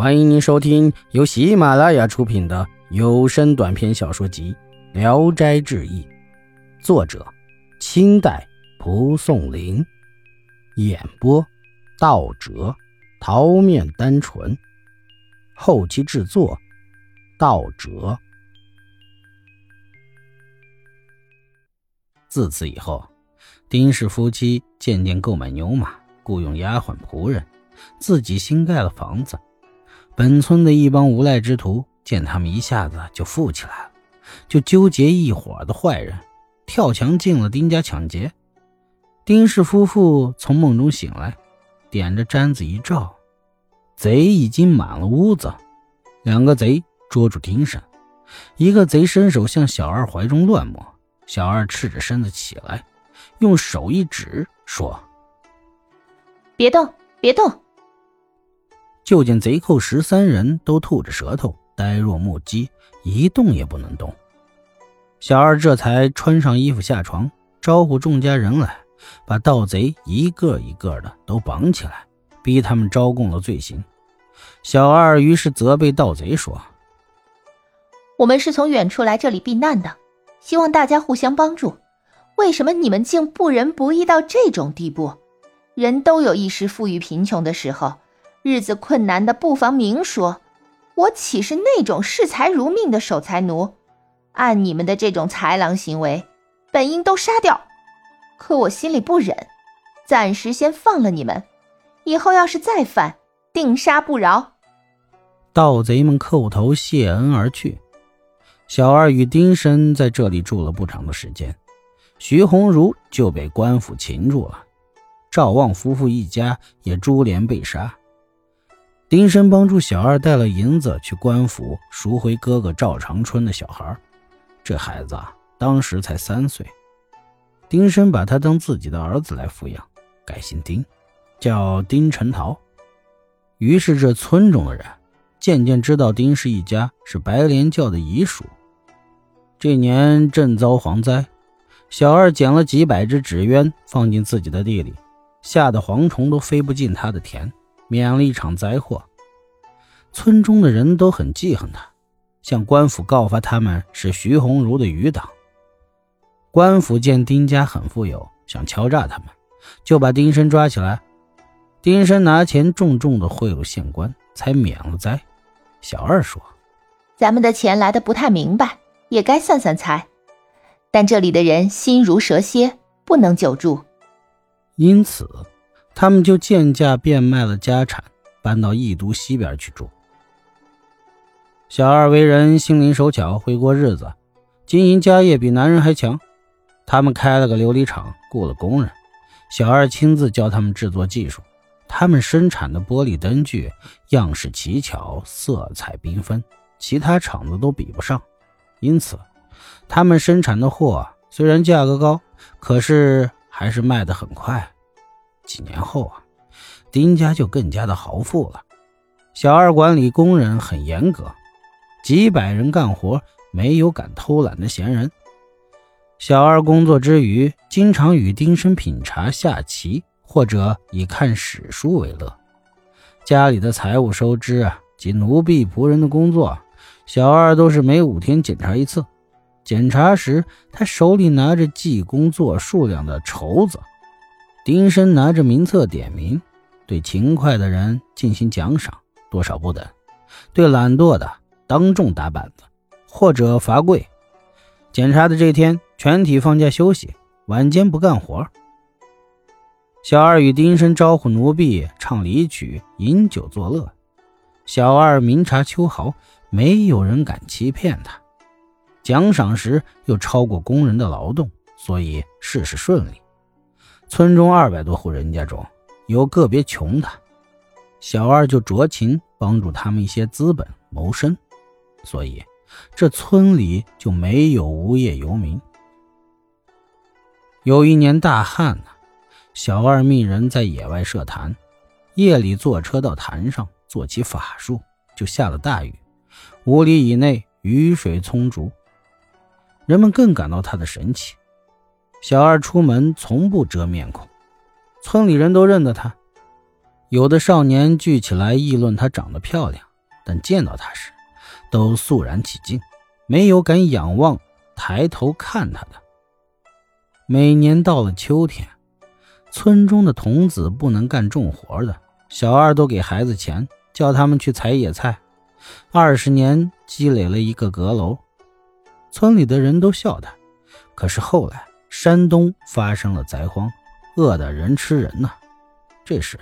欢迎您收听由喜马拉雅出品的有声短篇小说集《聊斋志异》，作者：清代蒲松龄，演播：道哲、桃面单纯，后期制作：道哲。自此以后，丁氏夫妻渐渐购买牛马，雇佣丫鬟仆人，自己新盖了房子。本村的一帮无赖之徒见他们一下子就富起来了，就纠结一伙的坏人，跳墙进了丁家抢劫。丁氏夫妇从梦中醒来，点着毡子一照，贼已经满了屋子。两个贼捉住丁山，一个贼伸手向小二怀中乱摸，小二赤着身子起来，用手一指，说：“别动，别动。”就见贼寇十三人都吐着舌头，呆若木鸡，一动也不能动。小二这才穿上衣服下床，招呼众家人来，把盗贼一个一个的都绑起来，逼他们招供了罪行。小二于是责备盗贼说：“我们是从远处来这里避难的，希望大家互相帮助。为什么你们竟不仁不义到这种地步？人都有一时富裕贫穷的时候。”日子困难的不妨明说，我岂是那种视财如命的守财奴？按你们的这种豺狼行为，本应都杀掉。可我心里不忍，暂时先放了你们。以后要是再犯，定杀不饶。盗贼们叩头谢恩而去。小二与丁生在这里住了不长的时间，徐红茹就被官府擒住了，赵旺夫妇一家也株连被杀。丁生帮助小二带了银子去官府赎回哥哥赵长春的小孩，这孩子啊，当时才三岁。丁生把他当自己的儿子来抚养，改姓丁，叫丁陈桃。于是这村中的人渐渐知道丁氏一家是白莲教的遗属。这年正遭蝗灾，小二捡了几百只纸鸢放进自己的地里，吓得蝗虫都飞不进他的田。免了一场灾祸，村中的人都很记恨他，向官府告发他们是徐红茹的余党。官府见丁家很富有，想敲诈他们，就把丁生抓起来。丁生拿钱重重的贿赂县官，才免了灾。小二说：“咱们的钱来的不太明白，也该散散财。但这里的人心如蛇蝎，不能久住，因此。”他们就贱价变卖了家产，搬到义都西边去住。小二为人心灵手巧，会过日子，经营家业比男人还强。他们开了个琉璃厂，雇了工人，小二亲自教他们制作技术。他们生产的玻璃灯具样式奇巧，色彩缤纷，其他厂子都比不上。因此，他们生产的货虽然价格高，可是还是卖得很快。几年后啊，丁家就更加的豪富了。小二管理工人很严格，几百人干活，没有敢偷懒的闲人。小二工作之余，经常与丁生品茶、下棋，或者以看史书为乐。家里的财务收支啊，及奴婢仆人的工作，小二都是每五天检查一次。检查时，他手里拿着记工作数量的绸子。丁生拿着名册点名，对勤快的人进行奖赏，多少不等；对懒惰的当众打板子，或者罚跪。检查的这天，全体放假休息，晚间不干活。小二与丁生招呼奴婢唱离曲，饮酒作乐。小二明察秋毫，没有人敢欺骗他。奖赏时又超过工人的劳动，所以事事顺利。村中二百多户人家中，有个别穷的，小二就酌情帮助他们一些资本谋生，所以这村里就没有无业游民。有一年大旱呢，小二命人在野外设坛，夜里坐车到坛上做起法术，就下了大雨，五里以内雨水充足，人们更感到他的神奇。小二出门从不遮面孔，村里人都认得他。有的少年聚起来议论他长得漂亮，但见到他时，都肃然起敬，没有敢仰望、抬头看他的。每年到了秋天，村中的童子不能干重活的，小二都给孩子钱，叫他们去采野菜。二十年积累了一个阁楼，村里的人都笑他。可是后来山东发生了灾荒，饿得人吃人呐。这时，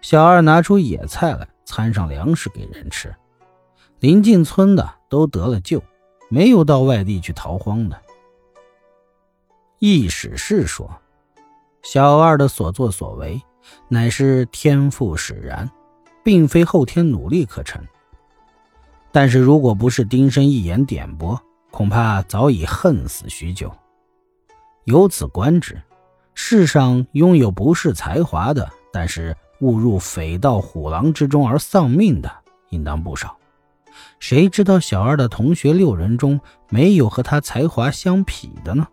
小二拿出野菜来，掺上粮食给人吃。临近村的都得了救，没有到外地去逃荒的。易史是说，小二的所作所为乃是天赋使然，并非后天努力可成。但是如果不是丁生一言点拨，恐怕早已恨死许久。由此观之，世上拥有不是才华的，但是误入匪盗虎狼之中而丧命的，应当不少。谁知道小二的同学六人中没有和他才华相匹的呢？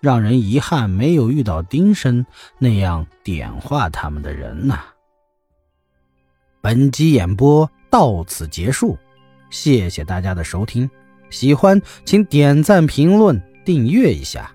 让人遗憾，没有遇到丁生那样点化他们的人呐。本集演播到此结束，谢谢大家的收听。喜欢请点赞、评论、订阅一下。